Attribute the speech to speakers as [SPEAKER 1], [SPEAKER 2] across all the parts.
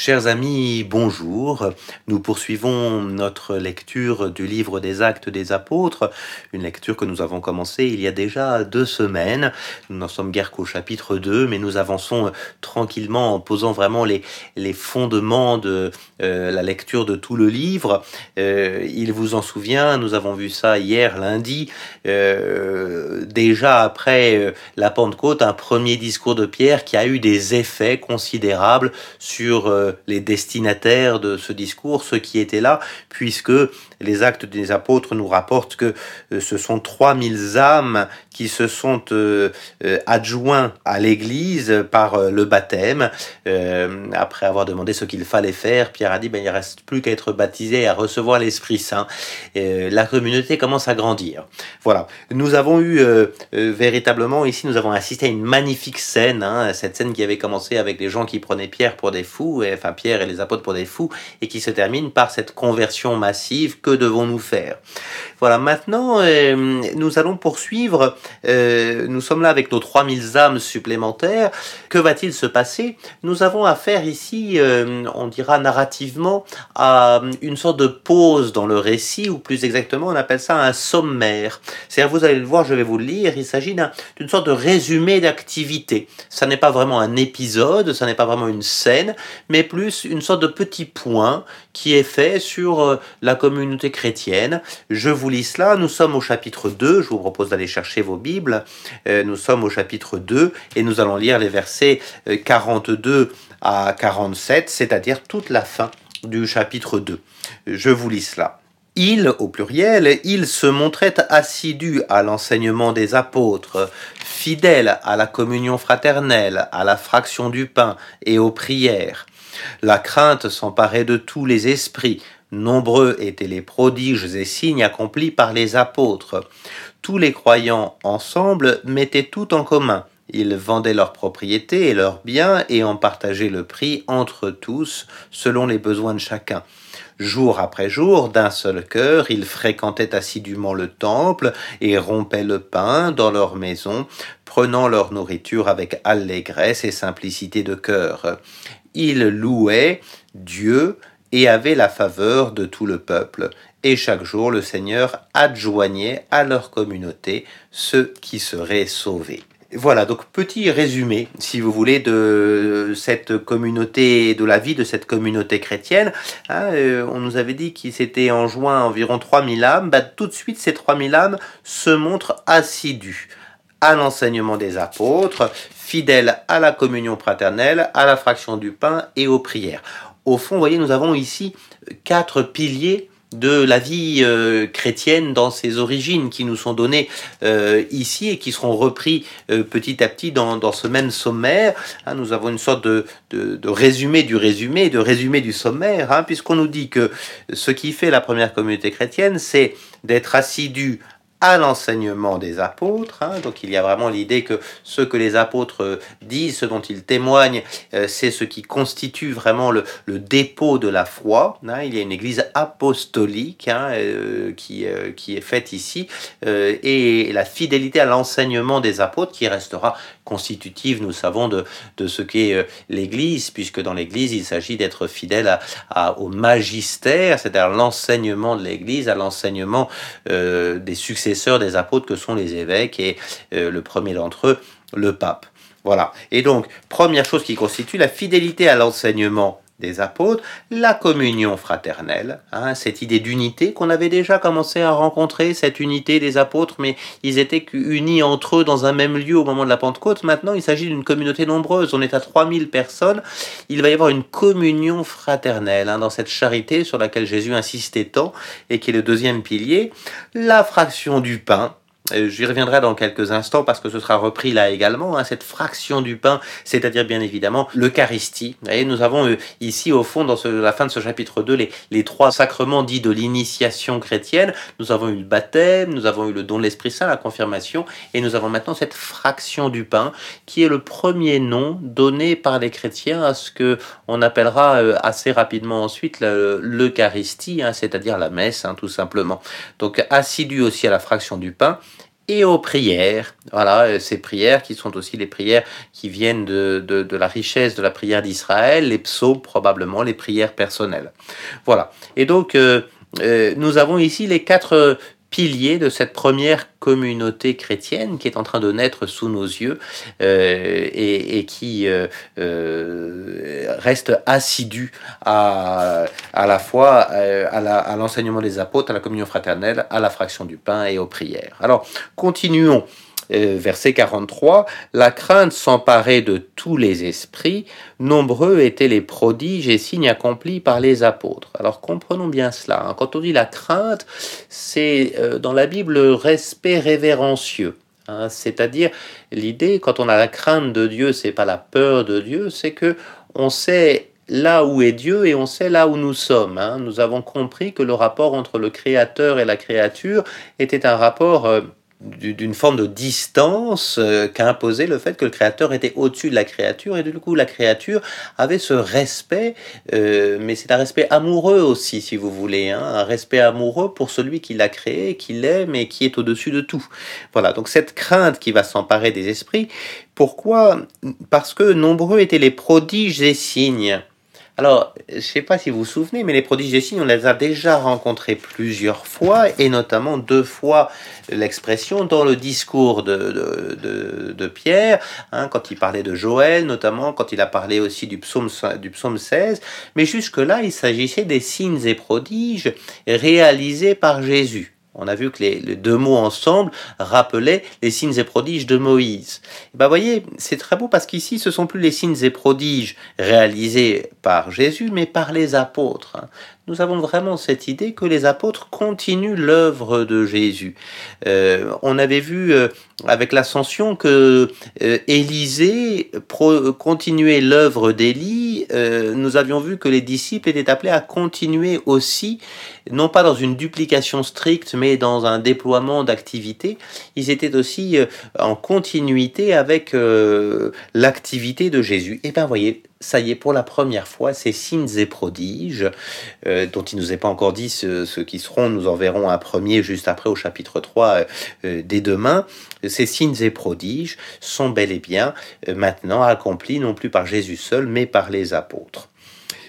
[SPEAKER 1] Chers amis, bonjour. Nous poursuivons notre lecture du livre des actes des apôtres, une lecture que nous avons commencée il y a déjà deux semaines. Nous n'en sommes guère qu'au chapitre 2, mais nous avançons tranquillement en posant vraiment les, les fondements de euh, la lecture de tout le livre. Euh, il vous en souvient, nous avons vu ça hier lundi, euh, déjà après la Pentecôte, un premier discours de Pierre qui a eu des effets considérables sur les destinataires de ce discours, ceux qui étaient là, puisque les actes des apôtres nous rapportent que euh, ce sont 3000 âmes qui se sont euh, euh, adjoints à l'Église par le baptême. après avoir demandé ce qu'il fallait faire, Pierre a dit, ben, il ne reste plus qu'à être baptisé et à recevoir l'Esprit Saint. la communauté commence à grandir. Voilà. Nous avons eu véritablement, ici, nous avons assisté à une magnifique scène, hein, cette scène qui avait commencé avec des gens qui prenaient Pierre pour des fous, et, enfin Pierre et les apôtres pour des fous, et qui se termine par cette conversion massive que devons-nous faire Voilà, maintenant, euh, nous allons poursuivre. Euh, nous sommes là avec nos 3000 âmes supplémentaires. Que va-t-il se passer? Nous avons affaire ici, euh, on dira narrativement, à une sorte de pause dans le récit, ou plus exactement, on appelle ça un sommaire. C'est-à-dire, vous allez le voir, je vais vous le lire, il s'agit d'une sorte de résumé d'activité. Ça n'est pas vraiment un épisode, ça n'est pas vraiment une scène, mais plus une sorte de petit point qui est fait sur la communauté chrétienne. Je vous lis cela. Nous sommes au chapitre 2. Je vous propose d'aller chercher vos Bibles. Euh, nous sommes au chapitre 2 et nous allons lire les versets 42 euh, à 47, c'est-à-dire toute la fin du chapitre 2. Je vous lis cela. Il, au pluriel, il se montrait assidu à l'enseignement des apôtres, fidèle à la communion fraternelle, à la fraction du pain et aux prières. La crainte s'emparait de tous les esprits, Nombreux étaient les prodiges et signes accomplis par les apôtres. Tous les croyants ensemble mettaient tout en commun. Ils vendaient leurs propriétés et leurs biens et en partageaient le prix entre tous selon les besoins de chacun. Jour après jour, d'un seul cœur, ils fréquentaient assidûment le temple et rompaient le pain dans leur maison, prenant leur nourriture avec allégresse et simplicité de cœur. Ils louaient Dieu et avait la faveur de tout le peuple, et chaque jour le Seigneur adjoignait à leur communauté ceux qui seraient sauvés. Voilà, donc petit résumé, si vous voulez, de cette communauté, de la vie de cette communauté chrétienne. Hein, euh, on nous avait dit qu'il s'était enjoint environ 3000 âmes. Bah, tout de suite, ces 3000 âmes se montrent assidus à l'enseignement des apôtres, fidèles à la communion fraternelle, à la fraction du pain et aux prières au fond, vous voyez, nous avons ici quatre piliers de la vie euh, chrétienne dans ses origines qui nous sont donnés euh, ici et qui seront repris euh, petit à petit dans, ce même sommaire. Hein, nous avons une sorte de, résumé du résumé, de résumé du sommaire, hein, puisqu'on nous dit que ce qui fait la première communauté chrétienne, c'est d'être assidu à l'enseignement des apôtres. Hein. Donc il y a vraiment l'idée que ce que les apôtres euh, disent, ce dont ils témoignent, euh, c'est ce qui constitue vraiment le, dépôt de la foi. Hein. Il y a une église apostolique hein, euh, qui, qui est faite ici et la fidélité à l'enseignement des apôtres qui restera constitutive, nous savons, de, de ce qu'est l'église, puisque dans l'église, il s'agit d'être fidèle à, au magistère, c'est-à-dire l'enseignement de l'église, à l'enseignement des succès sœurs des apôtres que sont les évêques et euh, le premier d'entre eux, le pape. Voilà. Et donc, première chose qui constitue la fidélité à l'enseignement des apôtres, la communion fraternelle, hein, cette idée d'unité qu'on avait déjà commencé à rencontrer, cette unité des apôtres, mais ils étaient unis entre eux dans un même lieu au moment de la Pentecôte. Maintenant, il s'agit d'une communauté nombreuse, on est à 3000 personnes, il va y avoir une communion fraternelle hein, dans cette charité sur laquelle Jésus insistait tant et qui est le deuxième pilier, la fraction du pain, j'y reviendrai dans quelques instants parce que ce sera repris là également, hein, cette fraction du pain, c'est-à-dire bien évidemment l'Eucharistie. Et nous avons euh, ici au fond, dans la fin de ce chapitre 2, les, les trois sacrements dits de l'initiation chrétienne. Nous avons eu le baptême, nous avons eu le don de l'Esprit Saint, la confirmation, et nous avons maintenant cette fraction du pain qui est le premier nom donné par les chrétiens à ce que on appellera euh, assez rapidement ensuite l'Eucharistie, hein, c'est-à-dire la messe, hein, tout simplement. Donc assidu aussi à la fraction du pain et aux prières. Voilà, ces prières qui sont aussi les prières qui viennent de, de, la richesse de la prière d'Israël, les psaumes probablement, les prières personnelles. Voilà. Et donc, euh, euh, nous avons ici les quatre piliers de cette première communauté chrétienne qui est en train de naître sous nos yeux euh, et, qui euh, euh, reste assidue à, à la fois à l'enseignement des apôtres, à la communion fraternelle, à la fraction du pain et aux prières. Alors, continuons. Euh, verset 43, La crainte s'emparait de tous les esprits, nombreux étaient les prodiges et signes accomplis par les apôtres. Alors comprenons bien cela. Hein. Quand on dit la crainte, c'est euh, dans la Bible le respect révérencieux. Hein. C'est-à-dire l'idée, quand on a la crainte de Dieu, c'est pas la peur de Dieu, c'est que on sait là où est Dieu et on sait là où nous sommes. Hein. Nous avons compris que le rapport entre le Créateur et la créature était un rapport euh, d'une forme de distance euh, qu'a imposé le fait que le créateur était au-dessus de la créature et du coup la créature avait ce respect, euh, mais c'est un respect amoureux aussi si vous voulez, hein, un respect amoureux pour celui qui l'a créé, qui l'aime et qui est au-dessus de tout. Voilà, donc cette crainte qui va s'emparer des esprits, pourquoi? Parce que nombreux étaient les prodiges et signes. Alors, je ne sais pas si vous vous souvenez, mais les prodiges des signes, on les a déjà rencontrés plusieurs fois, et notamment deux fois l'expression dans le discours de, de, Pierre, hein, quand il parlait de Joël, notamment quand il a parlé aussi du psaume, du psaume 16. Mais jusque-là, il s'agissait des signes et prodiges réalisés par Jésus. On a vu que les, deux mots ensemble rappelaient les signes et prodiges de Moïse. Ben voyez, c'est très beau parce qu'ici, ce sont plus les signes et prodiges réalisés par Jésus, mais par les apôtres. Nous avons vraiment cette idée que les apôtres continuent l'œuvre de Jésus. Euh, on avait vu euh, avec l'ascension que euh, Élisée continuait l'œuvre d'Élie. nous avions vu que les disciples étaient appelés à continuer aussi, non pas dans une duplication stricte, mais dans un déploiement d'activité. Ils étaient aussi en continuité avec l'activité de Jésus. Et bien, voyez, ça y est, pour la première fois, ces signes et prodiges, euh, dont il nous est pas encore dit ce, qui seront, nous en verrons un premier juste après au chapitre 3 euh, euh, dès demain, ces signes et prodiges sont bel et bien maintenant accomplis non plus par Jésus seul, mais par les apôtres.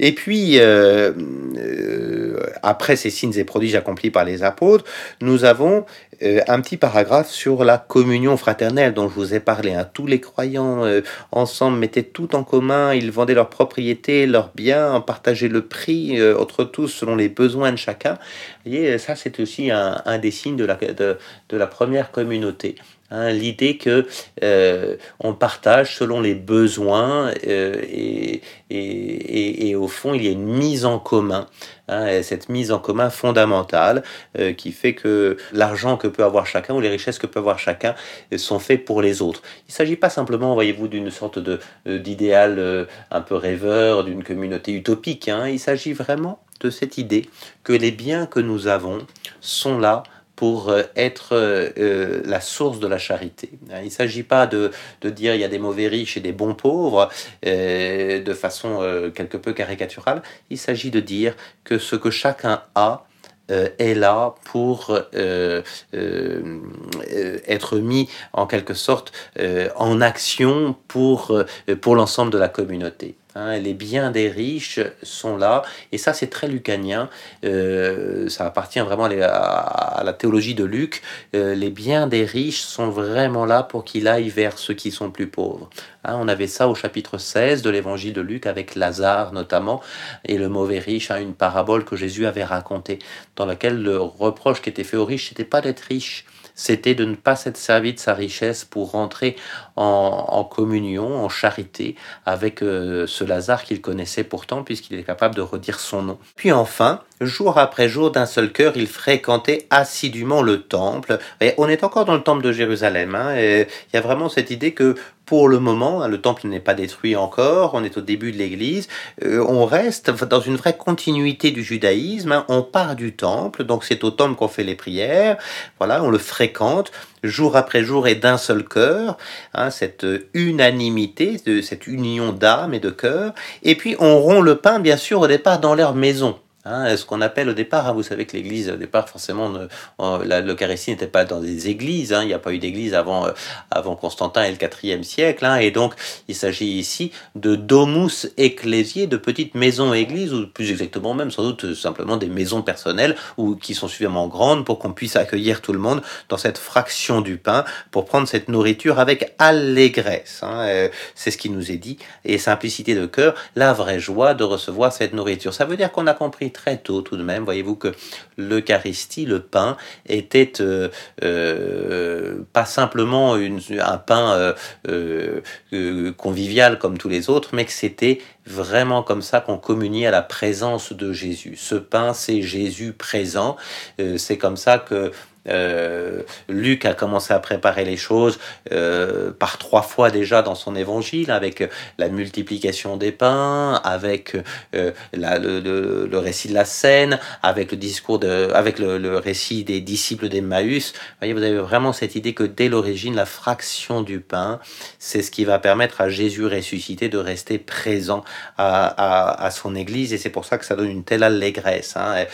[SPEAKER 1] Et puis, euh, euh, après ces signes et prodiges accomplis par les apôtres, nous avons euh, un petit paragraphe sur la communion fraternelle dont je vous ai parlé. Hein. Tous les croyants ensemble mettaient tout en commun, ils vendaient leurs propriétés, leurs biens, partageaient le prix entre tous selon les besoins de chacun. Vous voyez, ça c'est aussi un, des signes de la première communauté. Hein, l'idée que euh, on partage selon les besoins euh, et, et, et, au fond il y a une mise en commun, hein, cette mise en commun fondamentale euh, qui fait que l'argent que peut avoir chacun ou les richesses que peut avoir chacun sont faits pour les autres. Il ne s'agit pas simplement, voyez-vous, d'une sorte de d'idéal un peu rêveur, d'une communauté utopique. Hein. Il s'agit vraiment de cette idée que les biens que nous avons sont là pour euh, être euh, euh, la source de la charité. Il ne s'agit pas de, de, dire il y a des mauvais riches et des bons pauvres de façon quelque peu caricaturale. Il s'agit de dire que ce que chacun a est là pour être mis en quelque sorte en action pour, pour l'ensemble de la communauté. Hein, les biens des riches sont là, et ça c'est très lucanien, euh, ça appartient vraiment à, la théologie de Luc, euh, les biens des riches sont vraiment là pour qu'il aille vers ceux qui sont plus pauvres. Hein, on avait ça au chapitre 16 de l'évangile de Luc avec Lazare notamment, et le mauvais riche, hein, une parabole que Jésus avait racontée, dans laquelle le reproche qui était fait aux riches, c'était pas d'être riche, c'était de ne pas s'être servi de sa richesse pour rentrer en, communion, en charité avec euh, ce Lazare qu'il connaissait pourtant, puisqu'il est capable de redire son nom. Puis enfin, jour après jour, d'un seul cœur, il fréquentait assidûment le temple. Et on est encore dans le temple de Jérusalem. Hein, et il y a vraiment cette idée que pour le moment, hein, le temple n'est pas détruit encore, on est au début de l'Église, euh, on reste dans une vraie continuité du judaïsme, hein. on part du temple, donc c'est au temple qu'on fait les prières, voilà, on le fréquente jour après jour et d'un seul cœur, hein, cette unanimité, de, cette union d'âme et de cœur, et puis on rompt le pain bien sûr au départ dans leur maison. Hein, ce qu'on appelle au départ, hein, vous savez que l'Église, au départ, forcément, l'Eucharistie n'était pas dans des églises. Hein, il n'y a pas eu d'église avant, euh, avant Constantin et le IVe siècle. Hein, et donc, il s'agit ici de domus ecclésiae, de petites maisons églises, ou plus exactement même, sans doute, simplement des maisons personnelles, ou qui sont suffisamment grandes pour qu'on puisse accueillir tout le monde dans cette fraction du pain, pour prendre cette nourriture avec allégresse. Hein, euh, c'est ce qui nous est dit. Et simplicité de cœur, la vraie joie de recevoir cette nourriture. Ça veut dire qu'on a compris très tôt tout de même, voyez-vous que l'Eucharistie, le pain, était euh, euh, pas simplement une, un pain euh, convivial comme tous les autres, mais que c'était vraiment comme ça qu'on communiait à la présence de Jésus. Ce pain, c'est Jésus présent. c'est comme ça que euh, Luc a commencé à préparer les choses euh, par trois fois déjà dans son évangile, avec la multiplication des pains, avec euh, le, récit de la scène, avec le discours de, avec le, récit des disciples d'Emmaüs. Voyez, vous avez vraiment cette idée que dès l'origine, la fraction du pain, c'est ce qui va permettre à Jésus ressuscité de rester présent à, son Église, et c'est pour ça que ça donne une telle allégresse. Hein.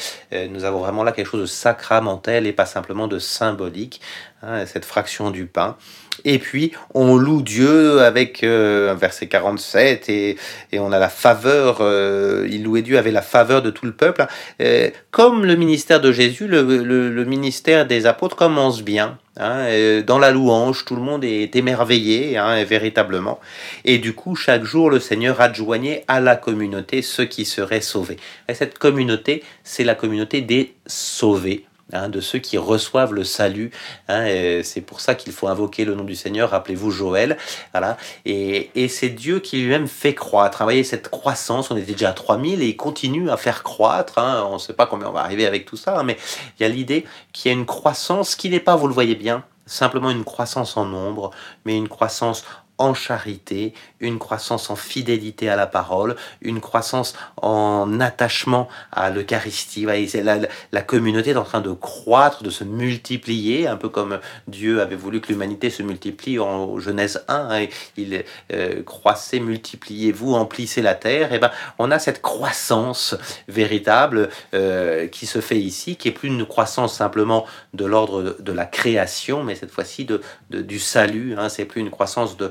[SPEAKER 1] nous avons vraiment là quelque chose de sacramentel et pas simplement de symbolique, hein, cette fraction du pain. Et puis, on loue Dieu avec euh, verset 47 et, et, on a la faveur, euh, il louait Dieu avec la faveur de tout le peuple. Hein. Euh, comme le ministère de Jésus, le, le, ministère des apôtres commence bien. Hein, dans la louange, tout le monde est émerveillé, véritablement. Et du coup, chaque jour, le Seigneur adjoignait à la communauté ceux qui seraient sauvés. Et cette communauté, c'est la communauté des sauvés. Hein, de ceux qui reçoivent le salut. Hein, c'est pour ça qu'il faut invoquer le nom du Seigneur. Rappelez-vous Joël. Voilà. Et, c'est Dieu qui lui-même fait croître. Travailler cette croissance. On était déjà à 3000 et il continue à faire croître. Hein. on ne sait pas combien on va arriver avec tout ça, mais il y a l'idée qu'il y a une croissance qui n'est pas, vous le voyez bien, simplement une croissance en nombre, mais une croissance en charité, une croissance en fidélité à la parole, une croissance en attachement à l'Eucharistie. La, la communauté est en train de croître, de se multiplier, un peu comme Dieu avait voulu que l'humanité se multiplie en Genèse 1. Hein, il euh, croissait, multipliez-vous, emplissez la terre. Et ben, on a cette croissance véritable euh, qui se fait ici, qui est plus une croissance simplement de l'ordre de la création, mais cette fois-ci de, du salut. Hein, c'est plus une croissance de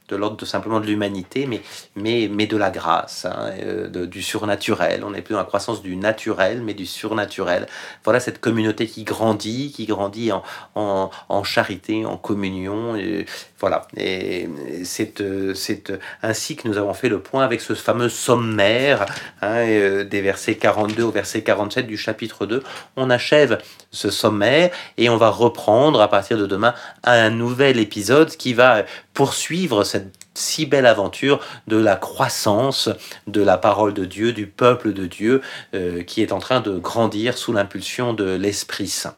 [SPEAKER 1] de l'ordre de simplement de l'humanité, mais, mais, mais de la grâce, hein, euh, du surnaturel. On n'est plus dans la croissance du naturel, mais du surnaturel. Voilà cette communauté qui grandit, qui grandit en, en, charité, en communion. Et voilà. Et c'est, c'est ainsi que nous avons fait le point avec ce fameux sommaire hein, euh, des versets 42 au verset 47 du chapitre 2. On achève ce sommaire et on va reprendre à partir de demain un nouvel épisode qui va poursuivre si belle aventure de la croissance de la parole de Dieu, du peuple de Dieu, euh, qui est en train de grandir sous l'impulsion de l'Esprit Saint.